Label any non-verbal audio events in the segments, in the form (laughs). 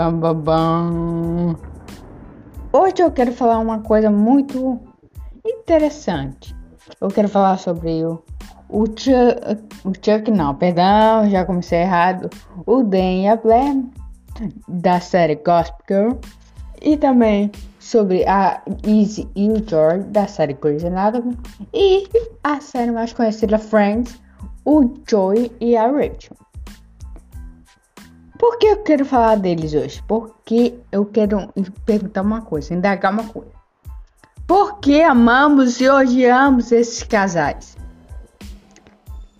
Bam, bam, bam. Hoje eu quero falar uma coisa muito interessante. Eu quero falar sobre o, o, Chuck, o Chuck, não, perdão, já comecei errado. O Dan e a Blair da série Gospel Girl. E também sobre a Izzy e o George da série Grey's Anatomy. E a série mais conhecida Friends, o Joey e a Rachel. Por que eu quero falar deles hoje? Porque eu quero perguntar uma coisa, indagar uma coisa. Por que amamos e odiamos esses casais?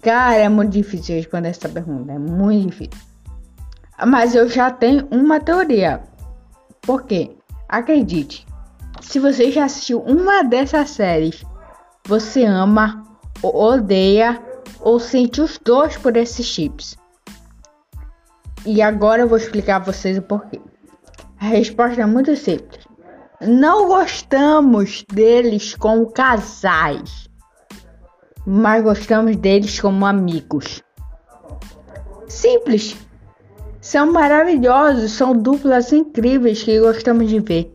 Cara, é muito difícil responder essa pergunta, é muito difícil. Mas eu já tenho uma teoria. Por quê? Acredite, se você já assistiu uma dessas séries, você ama, odeia ou sente os dois por esses chips. E agora eu vou explicar a vocês o porquê. A resposta é muito simples. Não gostamos deles como casais, mas gostamos deles como amigos. Simples. São maravilhosos, são duplas incríveis que gostamos de ver.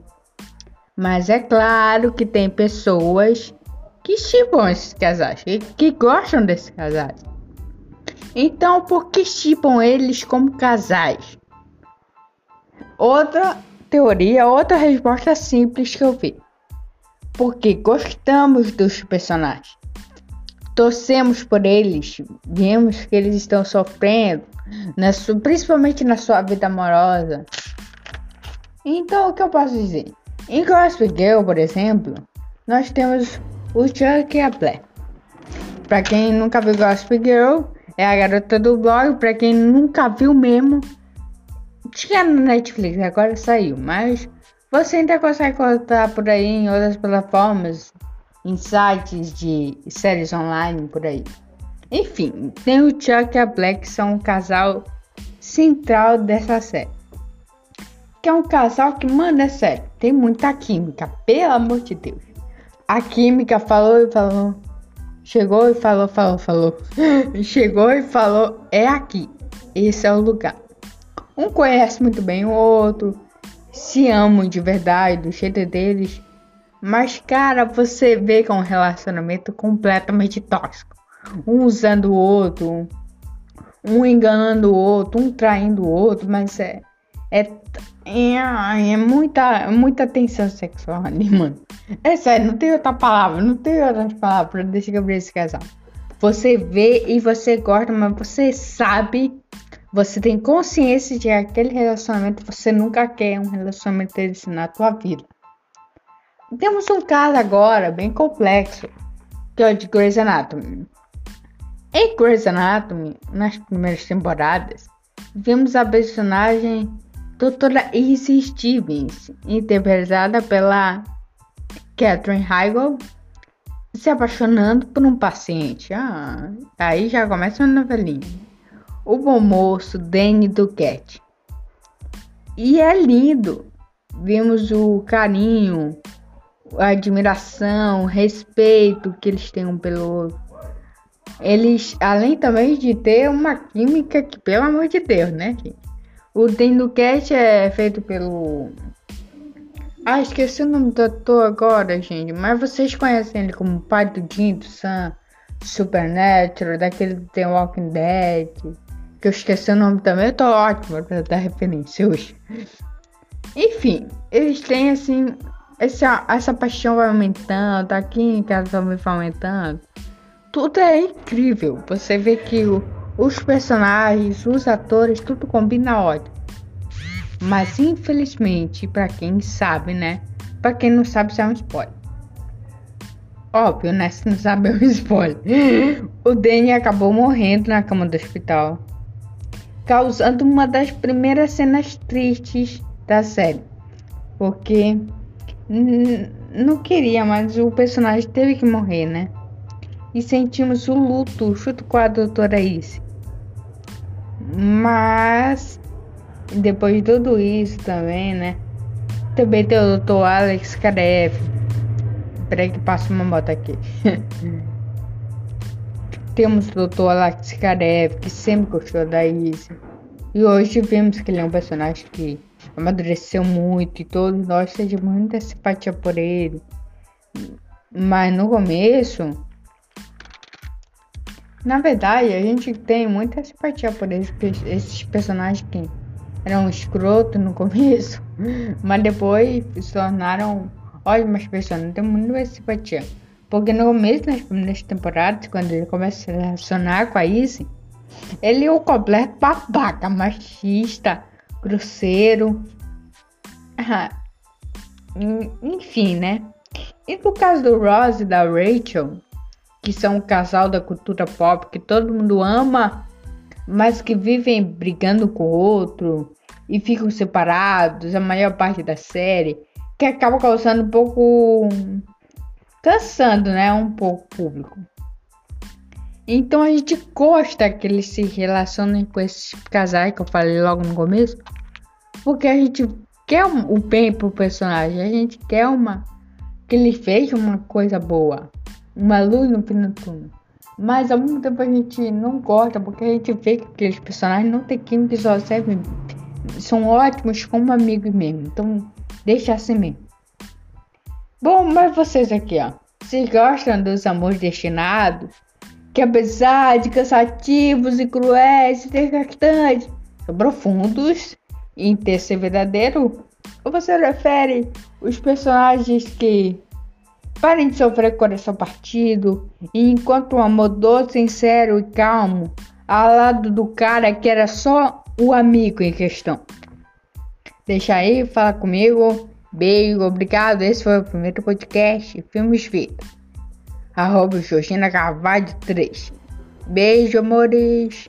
Mas é claro que tem pessoas que chipam esses casais, que, que gostam desses casais. Então, por que chipam eles como casais? Outra teoria, outra resposta simples que eu vi. Porque gostamos dos personagens. Torcemos por eles, vemos que eles estão sofrendo, na sua, principalmente na sua vida amorosa. Então, o que eu posso dizer? Em Gospel Girl, por exemplo, nós temos o Chuck e a Black. Pra quem nunca viu Gospel Girl, é a garota do blog, pra quem nunca viu mesmo. Tinha no Netflix, agora saiu, mas você ainda consegue encontrar por aí em outras plataformas, em sites de séries online por aí. Enfim, tem o Chuck e a Black, que são um casal central dessa série. Que é um casal que, mano, é sério, tem muita química, pelo amor de Deus. A química falou e falou, Chegou e falou, falou, falou. (laughs) Chegou e falou, é aqui. Esse é o lugar. Um conhece muito bem o outro, se amam de verdade, do jeito deles. Mas, cara, você vê que é um relacionamento completamente tóxico. Um usando o outro, um enganando o outro, um traindo o outro, mas é. É, é, é muita, muita tensão sexual ali, mano. É sério, não tem outra palavra, não tem outra palavra pra descrever esse casal. Você vê e você gosta, mas você sabe, você tem consciência de aquele relacionamento você nunca quer um relacionamento desse na tua vida. Temos um caso agora bem complexo, que é o de Grey's Anatomy. Em Grey's Anatomy, nas primeiras temporadas, vimos a personagem Doutora Izzy Stevens, interpretada pela Catherine Heigl se apaixonando por um paciente. Ah, aí já começa uma novelinha. O bom moço Danny Duquette. E é lindo. Vimos o carinho, a admiração, o respeito que eles têm um pelo outro. Eles, além também de ter uma química que, pelo amor de Deus, né, gente? O Duquette é feito pelo ah, esqueci o nome do ator agora, gente. Mas vocês conhecem ele como pai do Jim, do Sam, Supernatural, daquele do The Walking Dead. Que eu esqueci o nome também. Eu tô ótimo pra dar referência hoje. Enfim, eles têm assim. Essa, essa paixão vai aumentando, a química também vai aumentando. Tudo é incrível. Você vê que o, os personagens, os atores, tudo combina ótimo. Mas infelizmente, para quem sabe, né? Para quem não sabe, isso é um spoiler. Óbvio, né? Se não sabe, é um (laughs) spoiler. O Danny acabou morrendo na cama do hospital, causando uma das primeiras cenas tristes da série. Porque não queria, mas o personagem teve que morrer, né? E sentimos o luto junto com a doutora Izzy. Mas depois de tudo isso também, né? Também tem o Dr. Alex Karev. Peraí que passa uma moto aqui. (laughs) Temos o Dr. Alex Karev, que sempre gostou da Izzy. E hoje vimos que ele é um personagem que amadureceu muito e todos nós temos muita simpatia por ele. Mas no começo, na verdade, a gente tem muita simpatia por esses, personagens que eram escroto no (laughs) começo, mas depois se tornaram ótimas pessoas. Tem muita simpatia. Porque no começo, nas primeiras temporadas, quando ele começa a se relacionar com a Izzy, ele é o completo babaca, machista, grosseiro. Enfim, né? E no caso do Ross e da Rachel, que são um casal da cultura pop que todo mundo ama, mas que vivem brigando com o outro e ficam separados a maior parte da série, que acaba causando um pouco. cansando, né? Um pouco o público. Então a gente gosta que eles se relacionem com esses casais que eu falei logo no começo, porque a gente quer o bem pro personagem, a gente quer uma que ele fez uma coisa boa, uma luz no fim do túnel. Mas ao mesmo tempo a gente não gosta, porque a gente vê que aqueles personagens não tem química só servem. São ótimos como amigos mesmo. Então deixa assim mesmo. Bom, mas vocês aqui, ó. Vocês gostam dos amores destinados? Que apesar de cansativos e cruéis e desgastantes, são profundos em ter ser verdadeiro? Ou você refere os personagens que parem de sofrer coração partido e enquanto um amor doce, sincero e calmo ao lado do cara que era só o amigo em questão? Deixa aí, fala comigo. Beijo, obrigado. Esse foi o primeiro podcast Filmes Vida. Arroba Georgina Carvalho 3. Beijo, amores.